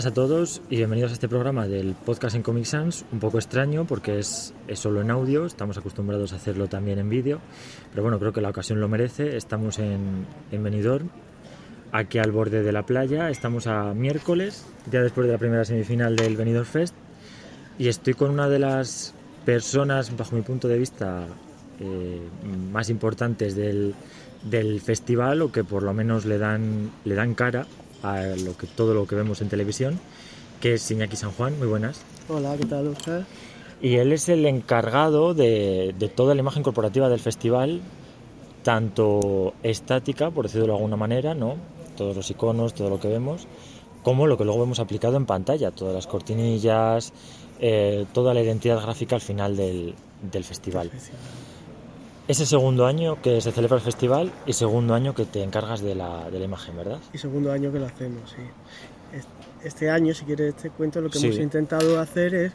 buenas a todos y bienvenidos a este programa del podcast en Comic Sans, un poco extraño porque es, es, solo en audio, estamos acostumbrados a hacerlo también en vídeo, pero bueno, creo que la ocasión lo merece, estamos en, en Benidorm, aquí al borde de la playa, estamos a miércoles, ya después de la primera semifinal del Benidorm Fest, y estoy con una de las personas, bajo mi punto de vista, eh, más importantes del, del festival o que por lo menos le dan, le dan cara a lo que, todo lo que vemos en televisión, que es Iñaki San Juan. Muy buenas. Hola, ¿qué tal, Oscar? Y él es el encargado de, de, toda la imagen corporativa del festival, tanto estática, por decirlo de alguna manera, ¿no? todos los iconos, todo lo que vemos, como lo que luego vemos aplicado en pantalla, todas las cortinillas, eh, toda la identidad gráfica al final del, del festival. Es el segundo año que se celebra el festival y segundo año que te encargas de la, de la imagen, ¿verdad? Y segundo año que lo hacemos, sí. Este año, si quieres te cuento, lo que sí. hemos intentado hacer es,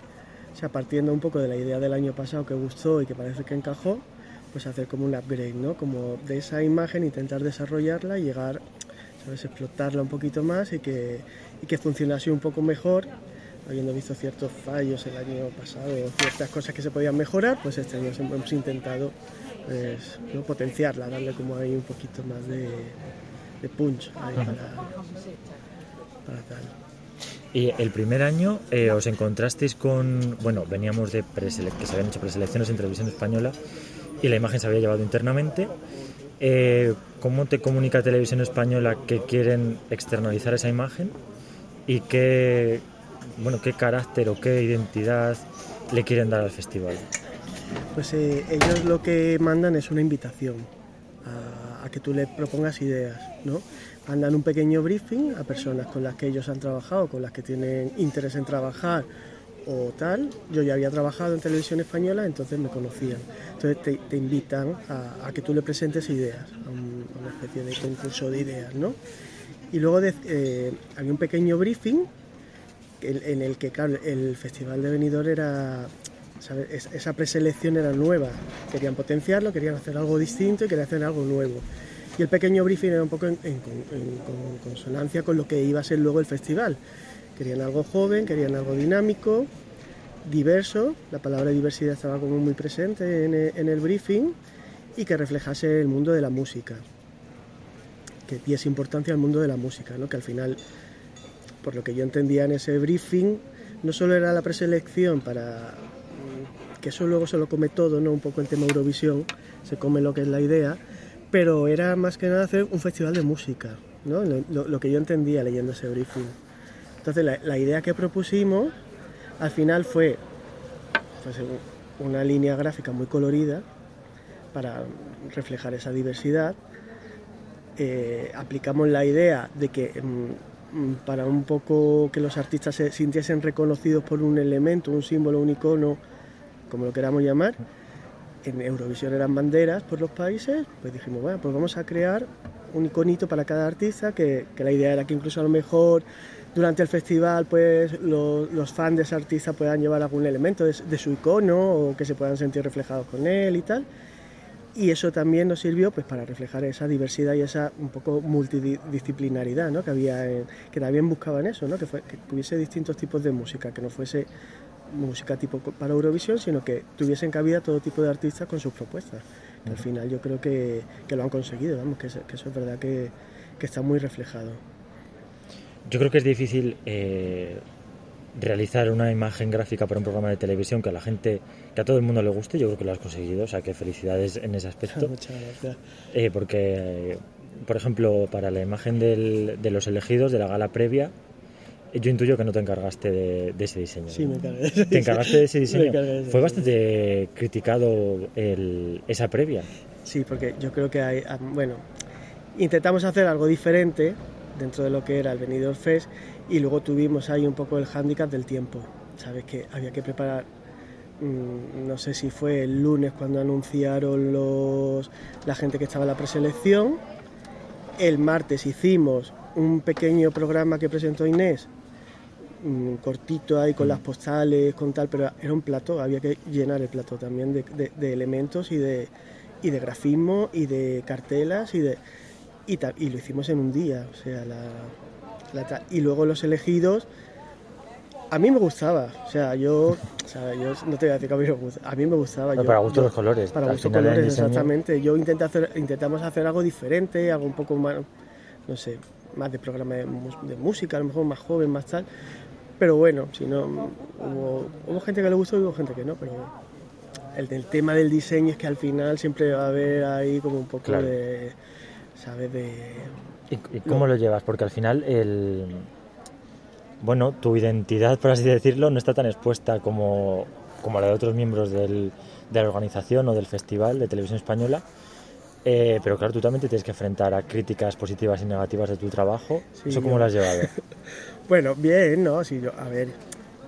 o sea, partiendo un poco de la idea del año pasado que gustó y que parece que encajó, pues hacer como un upgrade, ¿no? Como de esa imagen intentar desarrollarla y llegar, ¿sabes? Explotarla un poquito más y que, y que funcionase un poco mejor habiendo visto ciertos fallos el año pasado, ciertas cosas que se podían mejorar, pues este año hemos intentado pues, ¿no? potenciarla, darle como ahí un poquito más de, de punch ahí para, para, tal. Y el primer año eh, os encontrasteis con, bueno, veníamos de que se habían hecho preselecciones en televisión española y la imagen se había llevado internamente. Eh, ¿Cómo te comunica Televisión Española que quieren externalizar esa imagen y qué, bueno, qué carácter o qué identidad le quieren dar al festival? Pues eh, ellos lo que mandan es una invitación a, que tú le propongas ideas, ¿no? Mandan un pequeño briefing a personas con las que ellos han trabajado, con las que tienen interés en trabajar o tal. Yo ya había trabajado en televisión española, entonces me conocían. Entonces te, te invitan a, a, que tú le presentes ideas, a, una especie de concurso de ideas, ¿no? Y luego de, eh, había un pequeño briefing en el que, el Festival de Benidorm era esa preselección era nueva, querían potenciarlo, querían hacer algo distinto y querían hacer algo nuevo. Y el pequeño briefing era un poco en, consonancia con lo que iba a ser luego el festival. Querían algo joven, querían algo dinámico, diverso, la palabra diversidad estaba como muy presente en el, en el briefing y que reflejase el mundo de la música, que diese importancia al mundo de la música, ¿no? que al final, por lo que yo entendía en ese briefing, no solo era la preselección para, que eso luego se lo come todo, ¿no? Un poco el tema Eurovisión, se come lo que es la idea, pero era más que nada hacer un festival de música, ¿no? Lo, que yo entendía leyendo ese briefing. Entonces la, la, idea que propusimos al final fue pues, una línea gráfica muy colorida para reflejar esa diversidad. Eh, aplicamos la idea de que mmm, para un poco que los artistas se sintiesen reconocidos por un elemento, un símbolo, un icono, como lo queramos llamar, en Eurovisión eran banderas por los países, pues dijimos, bueno, pues vamos a crear un iconito para cada artista, que, la idea era que incluso a lo mejor durante el festival pues los, fans de ese artista puedan llevar algún elemento de, su icono o que se puedan sentir reflejados con él y tal. Y eso también nos sirvió pues para reflejar esa diversidad y esa un poco multidisciplinaridad ¿no? que había, en, que también buscaban eso, ¿no? que, fue, que hubiese distintos tipos de música, que no fuese música tipo para Eurovisión, sino que tuviesen cabida todo tipo de artistas con sus propuestas. Que al final yo creo que, que lo han conseguido, vamos, que, que, eso es verdad que, que, está muy reflejado. Yo creo que es difícil eh, realizar una imagen gráfica para un programa de televisión que a la gente, que a todo el mundo le guste, yo creo que lo has conseguido, o sea que felicidades en ese aspecto. Muchas gracias. Eh, porque, por ejemplo, para la imagen del, de los elegidos de la gala previa, yo intuyo que no te encargaste de, de ese diseño. Sí, me encargué. De ¿Te encargaste de ese diseño? De ese Fue bastante criticado el, esa previa. Sí, porque yo creo que hay, ah, bueno, intentamos hacer algo diferente dentro de lo que era el Benidorm Fest y luego tuvimos ahí un poco el hándicap del tiempo. Sabes que había que preparar mmm, no sé si fue el lunes cuando anunciaron los la gente que estaba en la preselección. El martes hicimos un pequeño programa que presentó Inés mmm, cortito ahí con las postales, con tal, pero era un plato, había que llenar el plato también de, de, de elementos y de, y de grafismo y de cartelas y de y, lo hicimos en un día, o sea, la, la, y luego los elegidos a mí me gustaba, o sea, yo, o sea, yo no te voy a decir que a mí me gustaba, a mí me gustaba. para gusto los colores. Para gusto colores, exactamente. Yo intenté hacer, intentamos hacer algo diferente, algo un poco más, no sé, más de programa de, música, a lo mejor más joven, más tal. Pero bueno, si no, hubo, hubo gente que le gustó y hubo gente que no, pero el tema del diseño es que al final siempre va a haber ahí como un poco de, ¿sabes? De... ¿Y, cómo lo llevas? Porque al final el... Bueno, tu identidad, por así decirlo, no está tan expuesta como, como la de otros miembros del, de la organización o del festival de televisión española. Eh, pero claro, tú también te tienes que enfrentar a críticas positivas y negativas de tu trabajo. ¿Eso cómo lo has llevado? bueno, bien, ¿no? Sí, yo, a ver,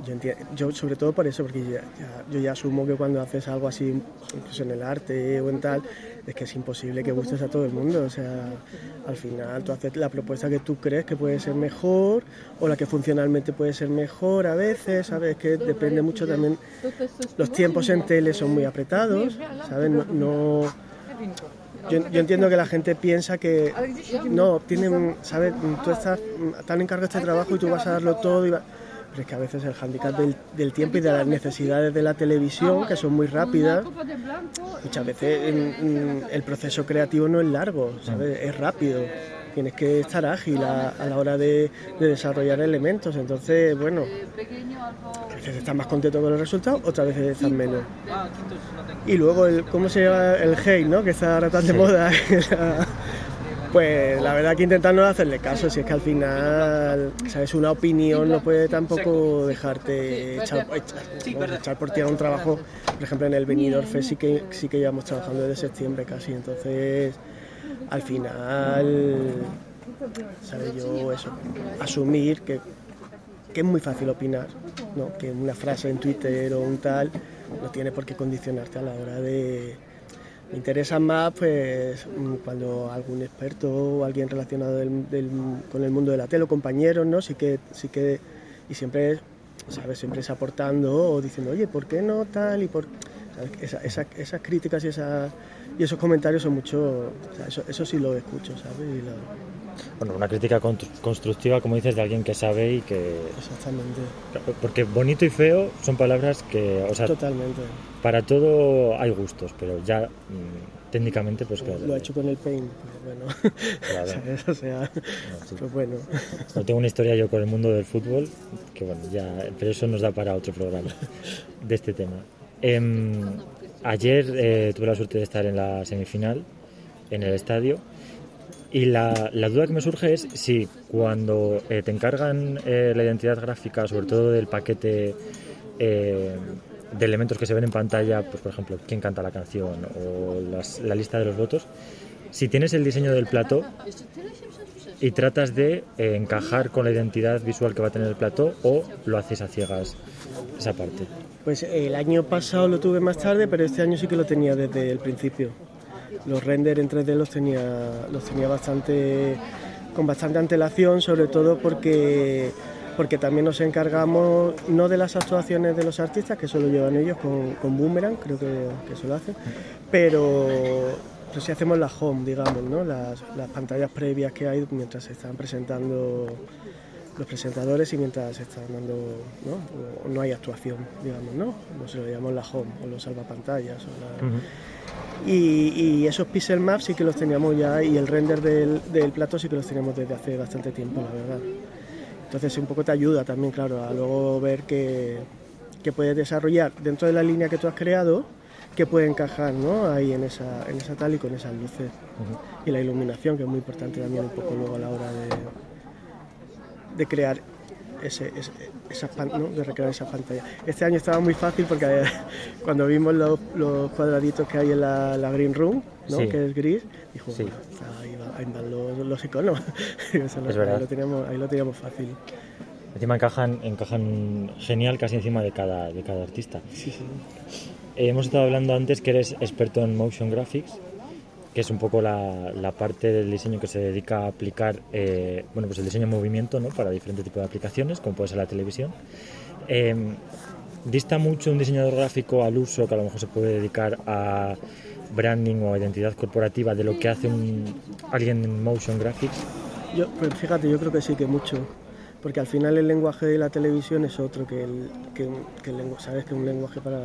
yo, yo sobre todo por eso, porque yo ya asumo que cuando haces algo así, incluso en el arte o en tal, es que es imposible que gustes a todo el mundo. O sea, al final tú haces la propuesta que tú crees que puede ser mejor o la que funcionalmente puede ser mejor a veces, ¿sabes? Que depende mucho también. Los tiempos en tele son muy apretados, ¿sabes? No. yo, entiendo que la gente piensa que no, tienen, ¿sabes? Tú estás tan encargado de este trabajo y tú vas a darlo todo y es que a veces el handicap del, tiempo y de las necesidades de la televisión, que son muy rápidas, muchas veces el proceso creativo no es largo, ¿sabes? es rápido. Tienes que estar ágil a, la hora de, desarrollar elementos. Entonces, bueno, a veces estás más contento con el resultado, otras veces estás menos. Y luego, el, ¿cómo se llama el hate, no? que está ahora tan de moda? Pues la verdad que intentando no hacerle caso, si es que al final, sabes, una opinión no puede tampoco dejarte echar, por ti a un trabajo, por ejemplo en el Benidorm Fest sí que, sí que llevamos trabajando desde septiembre casi, entonces al final, sabes, yo eso, asumir que, que es muy fácil opinar, ¿no? que una frase en Twitter o un tal no tiene por qué condicionarte a la hora de me interesan más pues mm, cuando algún experto o alguien relacionado con el mundo de la tele o compañeros, ¿no? Sí que, sí que, y siempre, ¿sabes? Siempre es aportando o diciendo, oye, ¿por qué no tal? Y por, esas críticas y, esa, y esos comentarios son mucho, eso, eso sí lo escucho, ¿sabes? Bueno, una crítica constructiva, como dices, de alguien que sabe y que... Exactamente. Porque bonito y feo son palabras que... O sea, Totalmente. Para todo hay gustos, pero ya mm, técnicamente pues claro. Lo ha hecho con el paint, pues bueno. Claro. O sea, no, pues bueno. No tengo una historia yo con el mundo del fútbol, que bueno, ya... Pero eso nos da para otro programa de este tema. Em, ayer eh, tuve la suerte de estar en la semifinal, en el estadio y la, la, duda que me surge es si cuando eh, te encargan eh, la identidad gráfica, sobre todo del paquete de elementos que se ven en pantalla, pues por ejemplo, quién canta la canción o la lista de los votos, si tienes el diseño del plató y tratas de encajar con la identidad visual que va a tener el plató o lo haces a ciegas esa parte. Pues el año pasado lo tuve más tarde, pero este año sí que lo tenía desde el principio los renders en 3D los tenía, los tenía bastante, con bastante antelación, sobre todo porque, porque también nos encargamos no de las actuaciones de los artistas, que eso lo llevan ellos con, con Boomerang, creo que, que eso lo hacen, pero, pero sí hacemos la home, digamos, ¿no? las, las pantallas previas que hay mientras se están presentando los presentadores y mientras se están dando, ¿no? no hay actuación, digamos, ¿no? No se lo llamamos la home o los salvapantallas. O la, y, esos pixel maps sí que los teníamos ya y el render del, del, plato sí que los teníamos desde hace bastante tiempo, la verdad. Entonces un poco te ayuda también, claro, a luego ver que, que puedes desarrollar dentro de la línea que tú has creado, que puede encajar ¿no? ahí en esa, en esa tal y con esas luces. Y la iluminación, que es muy importante también un poco luego a la hora de, de crear ese, esa, de recrear esa pantalla. Este año estaba muy fácil porque cuando vimos los, los, cuadraditos que hay en la, la Green Room, ¿no? que es gris, dijo, ahí, van los, los iconos. es verdad. Ahí, lo teníamos, ahí lo teníamos fácil. Encima encajan, encajan genial casi encima de cada, de cada artista. Sí, sí. Eh, hemos estado hablando antes que eres experto en motion graphics que es un poco la, la, parte del diseño que se dedica a aplicar eh, bueno, pues el diseño en movimiento ¿no? para diferentes tipos de aplicaciones, como puede ser la televisión. Eh, ¿Dista mucho un diseñador gráfico al uso que a lo mejor se puede dedicar a branding o identidad corporativa de lo que hace un, alguien en motion graphics? Yo, pues fíjate, yo creo que sí que mucho porque al final el lenguaje de la televisión es otro que el, que, que sabes un lenguaje para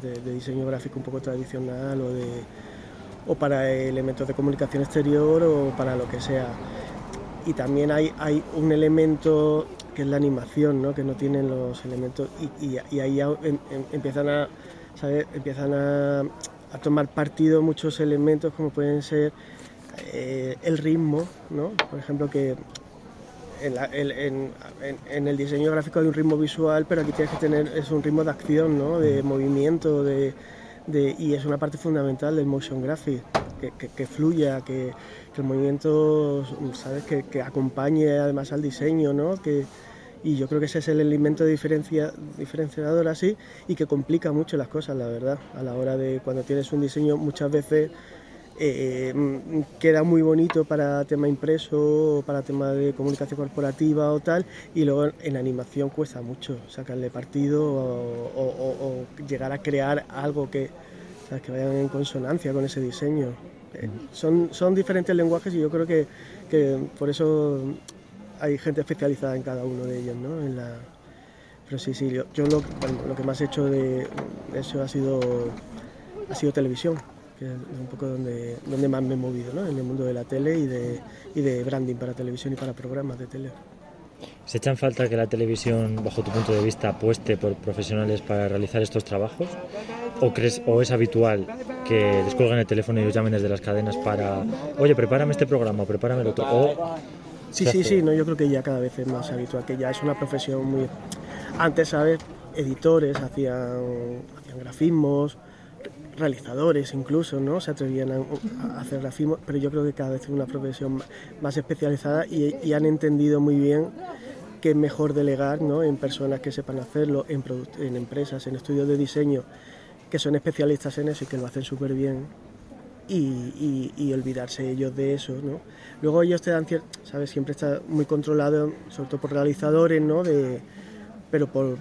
de, diseño gráfico un poco tradicional o de o para elementos de comunicación exterior o para lo que sea y también hay, hay un elemento que es la animación ¿no? que no tienen los elementos y, ahí em, em, empiezan a empiezan a, a, tomar partido muchos elementos como pueden ser eh, el ritmo ¿no? por ejemplo que en, el diseño gráfico hay un ritmo visual, pero aquí tienes que tener es un ritmo de acción, ¿no? de movimiento, de, y es una parte fundamental del motion graphic, que, fluya, que, el movimiento, ¿sabes? Que, acompañe además al diseño, ¿no? Que, y yo creo que ese es el elemento diferencia, diferenciador así y que complica mucho las cosas, la verdad, a la hora de cuando tienes un diseño muchas veces eh, mm, queda muy bonito para tema impreso, para tema de comunicación corporativa o tal, y luego en animación cuesta mucho sacarle partido o, llegar a crear algo que, que vayan en consonancia con ese diseño. Eh, son, son diferentes lenguajes y yo creo que, que, por eso hay gente especializada en cada uno de ellos, ¿no? En la, pero sí, sí, yo, lo, lo, que más he hecho de eso ha sido, ha sido televisión que es un poco donde, donde más me he movido, ¿no? en el mundo de la tele y de, y de branding para televisión y para programas de tele. ¿Se echan falta que la televisión, bajo tu punto de vista, apueste por profesionales para realizar estos trabajos? ¿O, crees, o es habitual que les cuelguen el teléfono y los llamen desde las cadenas para, oye, prepárame este programa, prepárame el otro? O sí, sí, sí, no, yo creo que ya cada vez es más habitual, que ya es una profesión muy... Antes, ¿sabes? Editores hacían, hacían grafismos, realizadores incluso, ¿no? Se atrevían a, hacer grafismo, pero yo creo que cada vez es una profesión más especializada y, han entendido muy bien que es mejor delegar ¿no? en personas que sepan hacerlo, en, en empresas, en estudios de diseño, que son especialistas en eso y que lo hacen súper bien y, y, olvidarse ellos de eso, ¿no? Luego ellos te dan cierto, ¿sabes? Siempre está muy controlado, sobre todo por realizadores, ¿no? De, pero por,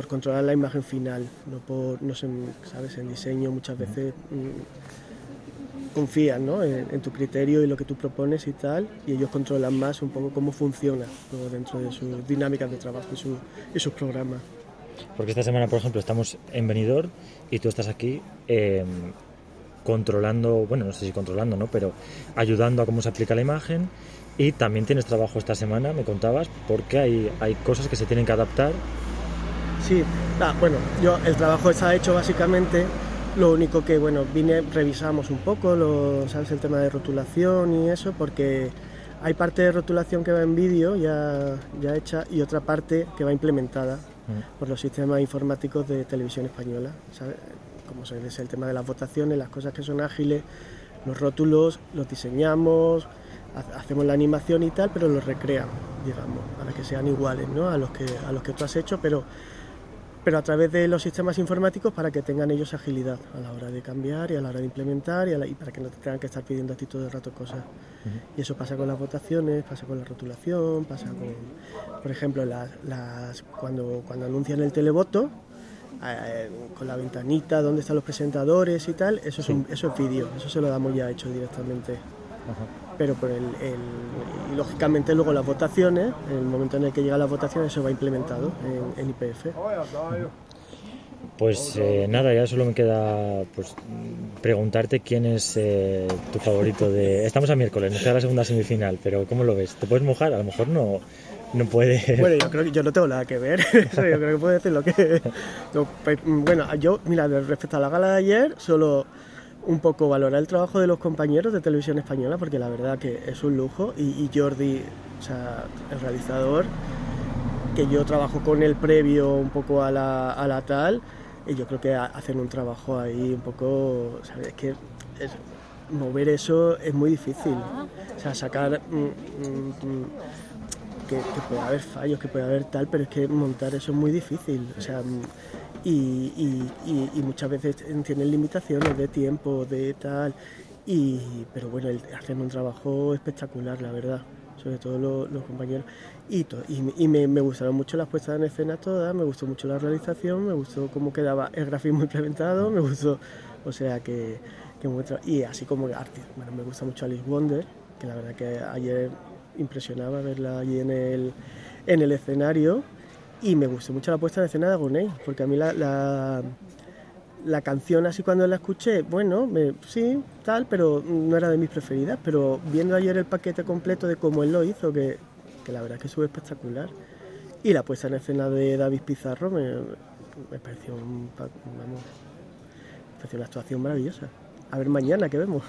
por controlar la imagen final, no por, no sé, sabes, en diseño muchas veces mm, confían ¿no? en, tu criterio y lo que tú propones y tal, y ellos controlan más un poco cómo funciona dentro de sus dinámicas de trabajo y, sus programas. Porque esta semana, por ejemplo, estamos en Benidorm y tú estás aquí em, controlando, bueno, no sé si controlando, ¿no? Pero ayudando a cómo se aplica la imagen y también tienes trabajo esta semana, me contabas, porque hay, hay cosas que se tienen que adaptar Sí, ah, bueno, yo el trabajo está hecho básicamente. Lo único que, bueno, vine, revisamos un poco, lo, ¿sabes? El tema de rotulación y eso, porque hay parte de rotulación que va en vídeo ya, ya hecha y otra parte que va implementada mm. por los sistemas informáticos de televisión española, ¿sabes? Como es el tema de las votaciones, las cosas que son ágiles, los rótulos los diseñamos, hacemos la animación y tal, pero los recreamos, digamos, para que sean iguales ¿no? a, los que, a los que tú has hecho, pero pero a través de los sistemas informáticos para que tengan ellos agilidad a la hora de cambiar y a la hora de implementar y, para que no tengan que estar pidiendo a ti todo el rato cosas. Y eso pasa con las votaciones, pasa con la rotulación, pasa con, por ejemplo, las, cuando, cuando anuncian el televoto, eh, con la ventanita donde están los presentadores y tal, eso es, eso es vídeo, eso se lo damos ya hecho directamente pero por el, y lógicamente luego las votaciones, en el momento en el que llega la votación, eso va implementado en, IPF. Pues eh, nada, ya solo me queda pues preguntarte quién es eh, tu favorito de... Estamos a miércoles, nos queda la segunda semifinal, pero ¿cómo lo ves? ¿Te puedes mojar? A lo mejor no, no puede... Bueno, yo creo que yo no tengo nada que ver, yo creo que puedo decir lo que... Pues, bueno, yo, mira, respecto a la gala de ayer, solo un poco valorar el trabajo de los compañeros de televisión española, porque la verdad que es un lujo, y, Jordi, el realizador, que yo trabajo con él previo un poco a la, a la tal, y yo creo que hacen un trabajo ahí un poco, ¿sabes? que mover eso es muy difícil, o sea, sacar... Mm, mm, mm, que, que, puede haber fallos, que puede haber tal, pero es que montar eso es muy difícil. O sea, y, muchas veces tienen limitaciones de tiempo, de tal, y, pero bueno, hacen un trabajo espectacular, la verdad, sobre todo los, compañeros. Y, me, gustaron mucho las puestas en escena todas, me gustó mucho la realización, me gustó cómo quedaba el grafismo implementado, me gustó, o sea que, que y así como arte, bueno, me gusta mucho Alice Wonder, que la verdad que ayer impresionaba verla allí en el en el escenario y me gustó mucho la puesta de escena de Agoney, porque a mí la, la, canción así cuando la escuché, bueno, me, sí, tal, pero no era de mis preferidas, pero viendo ayer el paquete completo de cómo él lo hizo, que, que la verdad es que sube espectacular, y la puesta en escena de David Pizarro me, me pareció, un, vamos, me pareció una actuación maravillosa. A ver mañana, ¿qué vemos?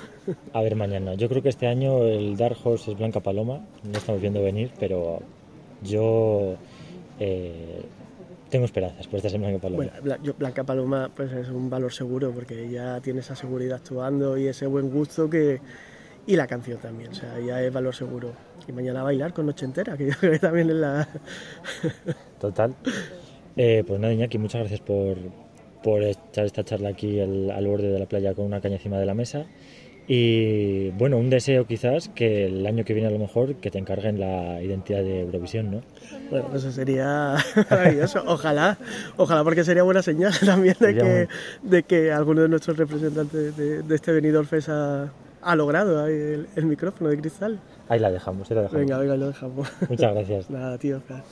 A ver mañana. Yo creo que este año el Dark Horse es Blanca Paloma. No estamos viendo venir, pero yo eh, tengo esperanzas por esta semana Blanca Paloma. Bueno, yo, Blanca Paloma pues es un valor seguro porque ella tiene esa seguridad actuando y ese buen gusto que y la canción también, o sea, ya es valor seguro. Y mañana bailar con Noche Entera, que yo creo que también es la... Total. Eh, pues nada, Iñaki, muchas gracias por, por echar esta charla aquí al, al, borde de la playa con una caña encima de la mesa. Y bueno, un deseo quizás que el año que viene a lo mejor que te encarguen la identidad de Eurovisión, ¿no? Bueno, eso sería maravilloso. Ojalá, ojalá porque sería buena señal también de, que, de que alguno de nuestros representantes de, de este Benidorm Fest ha, ha logrado el, el, micrófono de cristal. Ahí la dejamos, ahí la dejamos. Venga, venga, lo dejamos. Muchas gracias. Nada, tío. Claro.